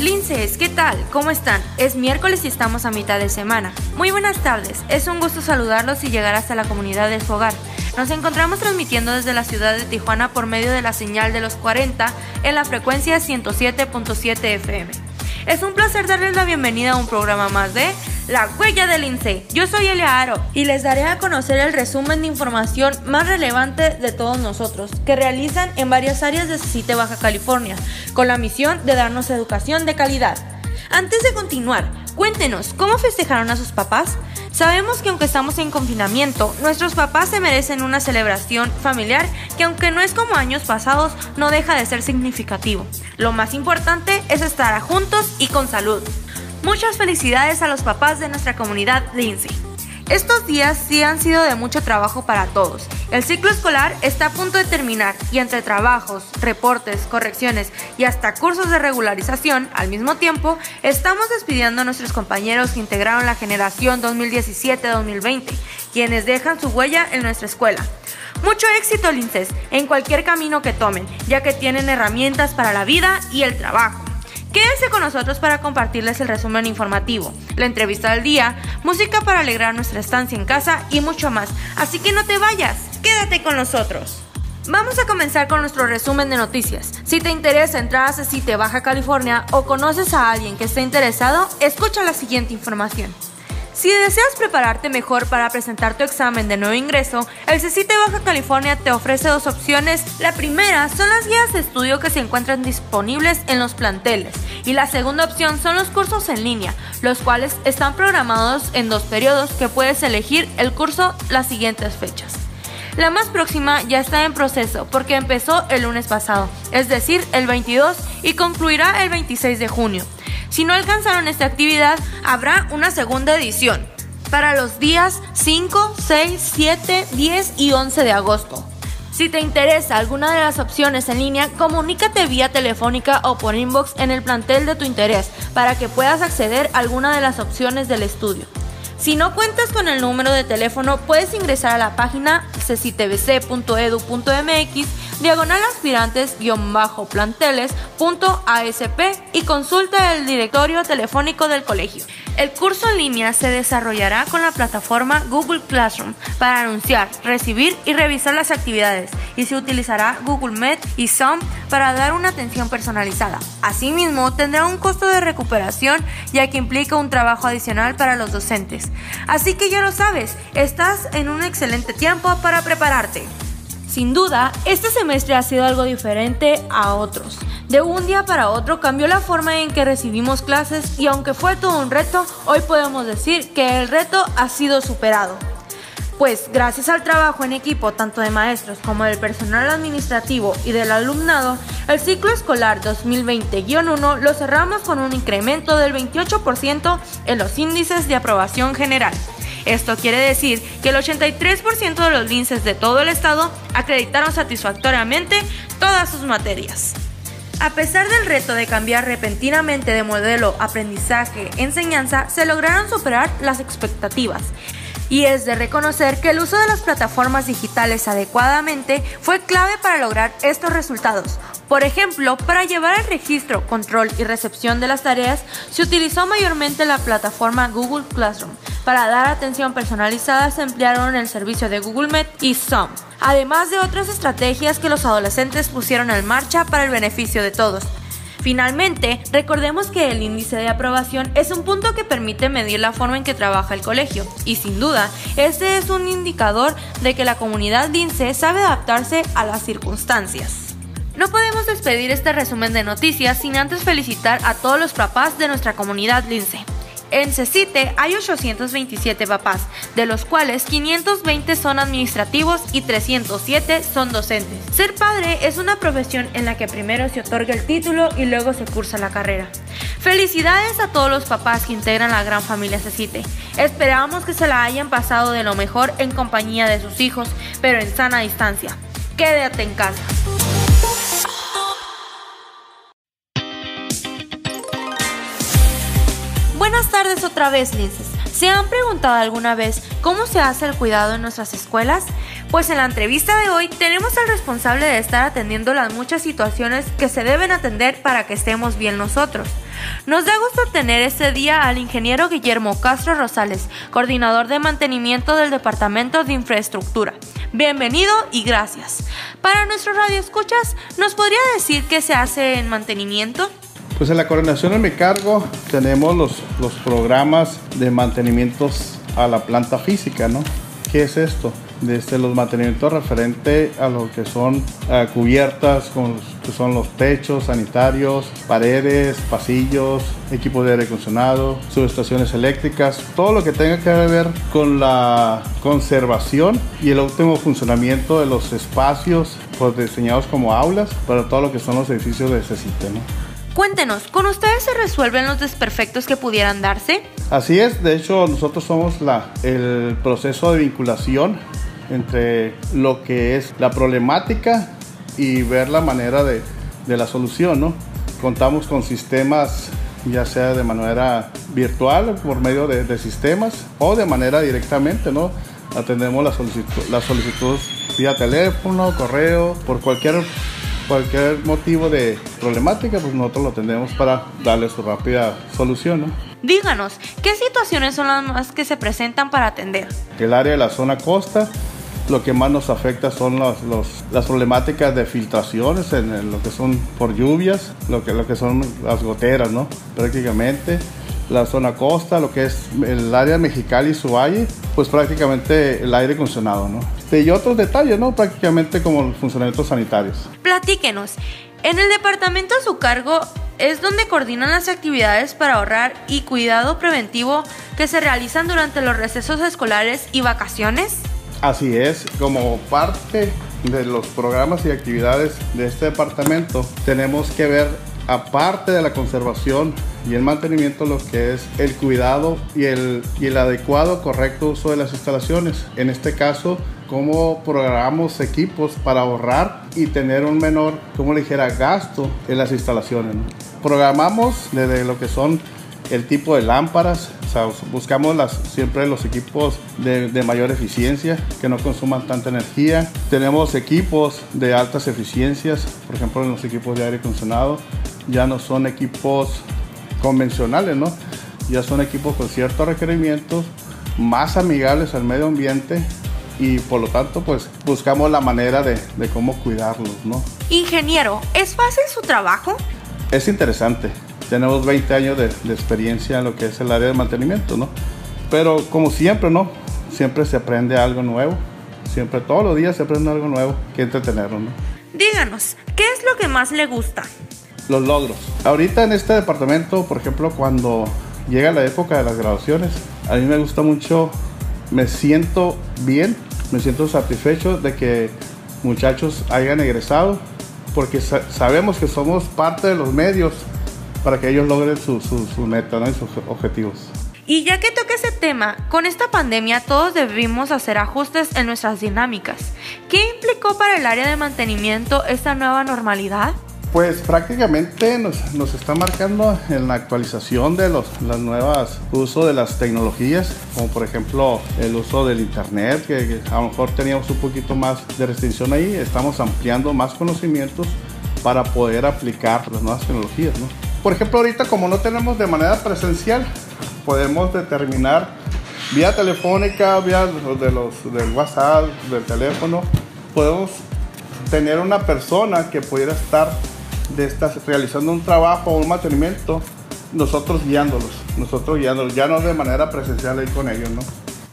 Linces, ¿qué tal? ¿Cómo están? Es miércoles y estamos a mitad de semana. Muy buenas tardes, es un gusto saludarlos y llegar hasta la comunidad de su hogar. Nos encontramos transmitiendo desde la ciudad de Tijuana por medio de la señal de los 40 en la frecuencia 107.7 FM. Es un placer darles la bienvenida a un programa más de La Huella del INSE. Yo soy Elia Aro y les daré a conocer el resumen de información más relevante de todos nosotros que realizan en varias áreas de CITE Baja California con la misión de darnos educación de calidad. Antes de continuar, cuéntenos, ¿cómo festejaron a sus papás? Sabemos que aunque estamos en confinamiento, nuestros papás se merecen una celebración familiar que aunque no es como años pasados, no deja de ser significativo. Lo más importante es estar juntos y con salud. Muchas felicidades a los papás de nuestra comunidad Lindsay. Estos días sí han sido de mucho trabajo para todos. El ciclo escolar está a punto de terminar y entre trabajos, reportes, correcciones y hasta cursos de regularización al mismo tiempo, estamos despidiendo a nuestros compañeros que integraron la generación 2017-2020, quienes dejan su huella en nuestra escuela. Mucho éxito, Linces, en cualquier camino que tomen, ya que tienen herramientas para la vida y el trabajo. Quédense con nosotros para compartirles el resumen informativo, la entrevista del día, música para alegrar nuestra estancia en casa y mucho más. Así que no te vayas, quédate con nosotros. Vamos a comenzar con nuestro resumen de noticias. Si te interesa entrar a CECITE Baja California o conoces a alguien que esté interesado, escucha la siguiente información. Si deseas prepararte mejor para presentar tu examen de nuevo ingreso, el CECITE Baja California te ofrece dos opciones. La primera son las guías de estudio que se encuentran disponibles en los planteles y la segunda opción son los cursos en línea, los cuales están programados en dos periodos que puedes elegir el curso las siguientes fechas. La más próxima ya está en proceso porque empezó el lunes pasado, es decir, el 22 y concluirá el 26 de junio. Si no alcanzaron esta actividad, habrá una segunda edición para los días 5, 6, 7, 10 y 11 de agosto. Si te interesa alguna de las opciones en línea, comunícate vía telefónica o por inbox en el plantel de tu interés para que puedas acceder a alguna de las opciones del estudio. Si no cuentas con el número de teléfono, puedes ingresar a la página cecitvc.edu.mx diagonal aspirantes-planteles.asp y consulta el directorio telefónico del colegio. El curso en línea se desarrollará con la plataforma Google Classroom para anunciar, recibir y revisar las actividades y se utilizará Google Meet y Zoom para dar una atención personalizada. Asimismo, tendrá un costo de recuperación ya que implica un trabajo adicional para los docentes. Así que ya lo sabes, estás en un excelente tiempo para prepararte. Sin duda, este semestre ha sido algo diferente a otros. De un día para otro cambió la forma en que recibimos clases y aunque fue todo un reto, hoy podemos decir que el reto ha sido superado. Pues gracias al trabajo en equipo tanto de maestros como del personal administrativo y del alumnado, el ciclo escolar 2020-1 lo cerramos con un incremento del 28% en los índices de aprobación general. Esto quiere decir que el 83% de los linces de todo el estado acreditaron satisfactoriamente todas sus materias. A pesar del reto de cambiar repentinamente de modelo aprendizaje-enseñanza, se lograron superar las expectativas. Y es de reconocer que el uso de las plataformas digitales adecuadamente fue clave para lograr estos resultados, por ejemplo, para llevar el registro, control y recepción de las tareas, se utilizó mayormente la plataforma Google Classroom. Para dar atención personalizada se emplearon el servicio de Google Meet y Zoom, además de otras estrategias que los adolescentes pusieron en marcha para el beneficio de todos. Finalmente, recordemos que el índice de aprobación es un punto que permite medir la forma en que trabaja el colegio y sin duda, este es un indicador de que la comunidad DINCE sabe adaptarse a las circunstancias. No podemos despedir este resumen de noticias sin antes felicitar a todos los papás de nuestra comunidad lince. En CECITE hay 827 papás, de los cuales 520 son administrativos y 307 son docentes. Ser padre es una profesión en la que primero se otorga el título y luego se cursa la carrera. Felicidades a todos los papás que integran la gran familia CECITE. Esperamos que se la hayan pasado de lo mejor en compañía de sus hijos, pero en sana distancia. Quédate en casa. Buenas tardes otra vez, Linces. ¿Se han preguntado alguna vez cómo se hace el cuidado en nuestras escuelas? Pues en la entrevista de hoy tenemos al responsable de estar atendiendo las muchas situaciones que se deben atender para que estemos bien nosotros. Nos da gusto tener este día al ingeniero Guillermo Castro Rosales, coordinador de mantenimiento del Departamento de Infraestructura. Bienvenido y gracias. Para nuestro radio escuchas, ¿nos podría decir qué se hace en mantenimiento? Pues en la coordinación en mi cargo tenemos los, los programas de mantenimientos a la planta física, ¿no? ¿Qué es esto? desde los mantenimientos referente a lo que son uh, cubiertas, que son los techos sanitarios, paredes, pasillos, equipos de aire acondicionado, subestaciones eléctricas, todo lo que tenga que ver con la conservación y el óptimo funcionamiento de los espacios pues, diseñados como aulas para todo lo que son los edificios de ese sistema. Cuéntenos, ¿con ustedes se resuelven los desperfectos que pudieran darse? Así es, de hecho nosotros somos la, el proceso de vinculación entre lo que es la problemática y ver la manera de, de la solución, ¿no? Contamos con sistemas ya sea de manera virtual por medio de, sistemas o de manera directamente, ¿no? Atendemos las solicitudes la solicitud vía teléfono, correo, por cualquier, cualquier motivo de problemática, pues nosotros lo atendemos para darle su rápida solución, ¿no? Díganos, ¿qué situaciones son las más que se presentan para atender? El área de la zona costa, lo que más nos afecta son los, los, las problemáticas de filtraciones en, en, lo que son por lluvias, lo que, lo que son las goteras, ¿no? Prácticamente. La zona costa, lo que es el área Mexicali y su valle, pues prácticamente el aire acondicionado, ¿no? Y otros detalles, ¿no? Prácticamente como los funcionamientos sanitarios. Platíquenos, en el departamento a su cargo es donde coordinan las actividades para ahorrar y cuidado preventivo que se realizan durante los recesos escolares y vacaciones. Así es, como parte de los programas y actividades de este departamento, tenemos que ver, aparte de la conservación y el mantenimiento, lo que es el cuidado y el, y el adecuado, correcto uso de las instalaciones. En este caso, cómo programamos equipos para ahorrar y tener un menor, como le dijera, gasto en las instalaciones. Programamos desde lo que son el tipo de lámparas, o sea, buscamos las, siempre los equipos de, de, mayor eficiencia, que no consuman tanta energía. Tenemos equipos de altas eficiencias, por ejemplo, en los equipos de aire acondicionado, ya no son equipos convencionales, ¿no? Ya son equipos con ciertos requerimientos, más amigables al medio ambiente y por lo tanto pues buscamos la manera de, de cómo cuidarlos, ¿no? Ingeniero, ¿es fácil su trabajo? Es interesante, tenemos 20 años de, de, experiencia en lo que es el área de mantenimiento, ¿no? Pero como siempre, ¿no? Siempre se aprende algo nuevo. Siempre, todos los días se aprende algo nuevo que entretenernos, ¿no? Díganos, ¿qué es lo que más le gusta? Los logros. Ahorita en este departamento, por ejemplo, cuando llega la época de las graduaciones, a mí me gusta mucho, me siento bien, me siento satisfecho de que muchachos hayan egresado, porque sa sabemos que somos parte de los medios para que ellos logren su, su, su meta ¿no? y sus objetivos. Y ya que toca ese tema, con esta pandemia todos debimos hacer ajustes en nuestras dinámicas. ¿Qué implicó para el área de mantenimiento esta nueva normalidad? Pues prácticamente nos, nos está marcando en la actualización de los las nuevas uso de las tecnologías, como por ejemplo el uso del internet, que, a lo mejor teníamos un poquito más de restricción ahí, estamos ampliando más conocimientos para poder aplicar las nuevas tecnologías, ¿no? Por ejemplo, ahorita como no tenemos de manera presencial, podemos determinar vía telefónica, vía de los, del WhatsApp, del teléfono, podemos tener una persona que pudiera estar de estas, realizando un trabajo o un mantenimiento, nosotros guiándolos, nosotros guiándolos, ya no de manera presencial ahí con ellos, ¿no?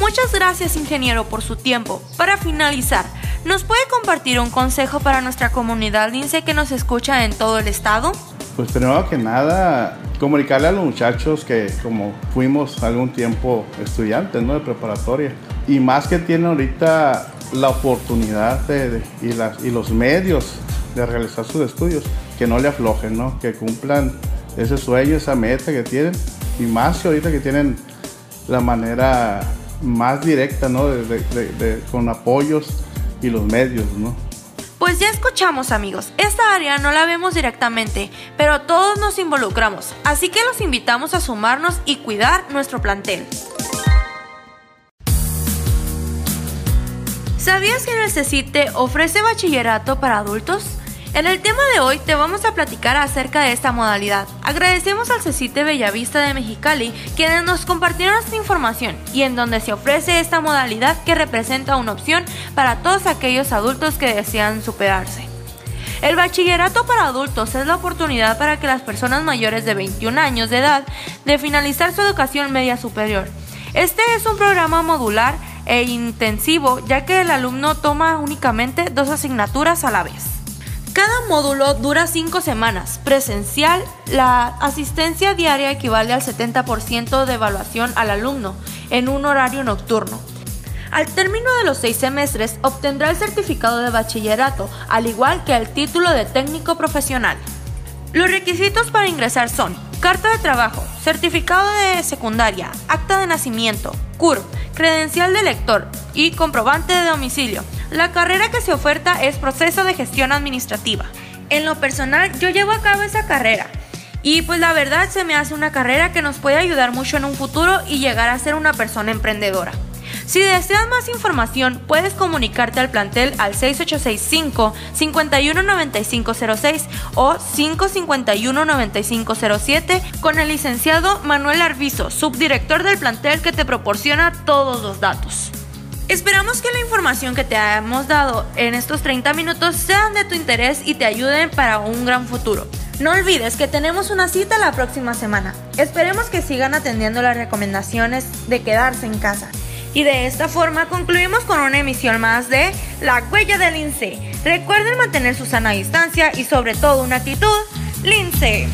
Muchas gracias, ingeniero, por su tiempo. Para finalizar, ¿nos puede compartir un consejo para nuestra comunidad DINSE que nos escucha en todo el estado? Pues primero que nada, comunicarle a los muchachos que como fuimos algún tiempo estudiantes ¿no? de preparatoria y más que tienen ahorita la oportunidad de, de, y, las, y los medios de realizar sus estudios, que no le aflojen, ¿no? que cumplan ese sueño, esa meta que tienen y más que ahorita que tienen la manera más directa, ¿no? De, de, con apoyos y los medios, ¿no? Pues ya escuchamos amigos, esta área no la vemos directamente, pero todos nos involucramos, así que los invitamos a sumarnos y cuidar nuestro plantel. ¿Sabías que el CECITE ofrece bachillerato para adultos? En el tema de hoy te vamos a platicar acerca de esta modalidad. Agradecemos al CECITE Bellavista de Mexicali quienes nos compartieron esta información y en donde se ofrece esta modalidad que representa una opción para todos aquellos adultos que desean superarse. El bachillerato para adultos es la oportunidad para que las personas mayores de 21 años de edad de finalizar su educación media superior. Este es un programa modular e intensivo ya que el alumno toma únicamente dos asignaturas a la vez. Cada módulo dura 5 semanas. Presencial, la asistencia diaria equivale al 70% de evaluación al alumno en un horario nocturno. Al término de los seis semestres obtendrá el certificado de bachillerato, al igual que el título de técnico profesional. Los requisitos para ingresar son carta de trabajo, certificado de secundaria, acta de nacimiento, CURP, credencial de lector y comprobante de domicilio. La carrera que se oferta es proceso de gestión administrativa. En lo personal, yo llevo a cabo esa carrera. Y pues la verdad se me hace una carrera que nos puede ayudar mucho en un futuro y llegar a ser una persona emprendedora. Si deseas más información, puedes comunicarte al plantel al 6865-519506 o 551-9507 con el licenciado Manuel Arvizo, subdirector del plantel que te proporciona todos los datos. Esperamos que la información que te hemos dado en estos 30 minutos sean de tu interés y te ayuden para un gran futuro. No olvides que tenemos una cita la próxima semana. Esperemos que sigan atendiendo las recomendaciones de quedarse en casa. Y de esta forma concluimos con una emisión más de La Huella del Lince. Recuerden mantener su sana distancia y sobre todo una actitud Lince.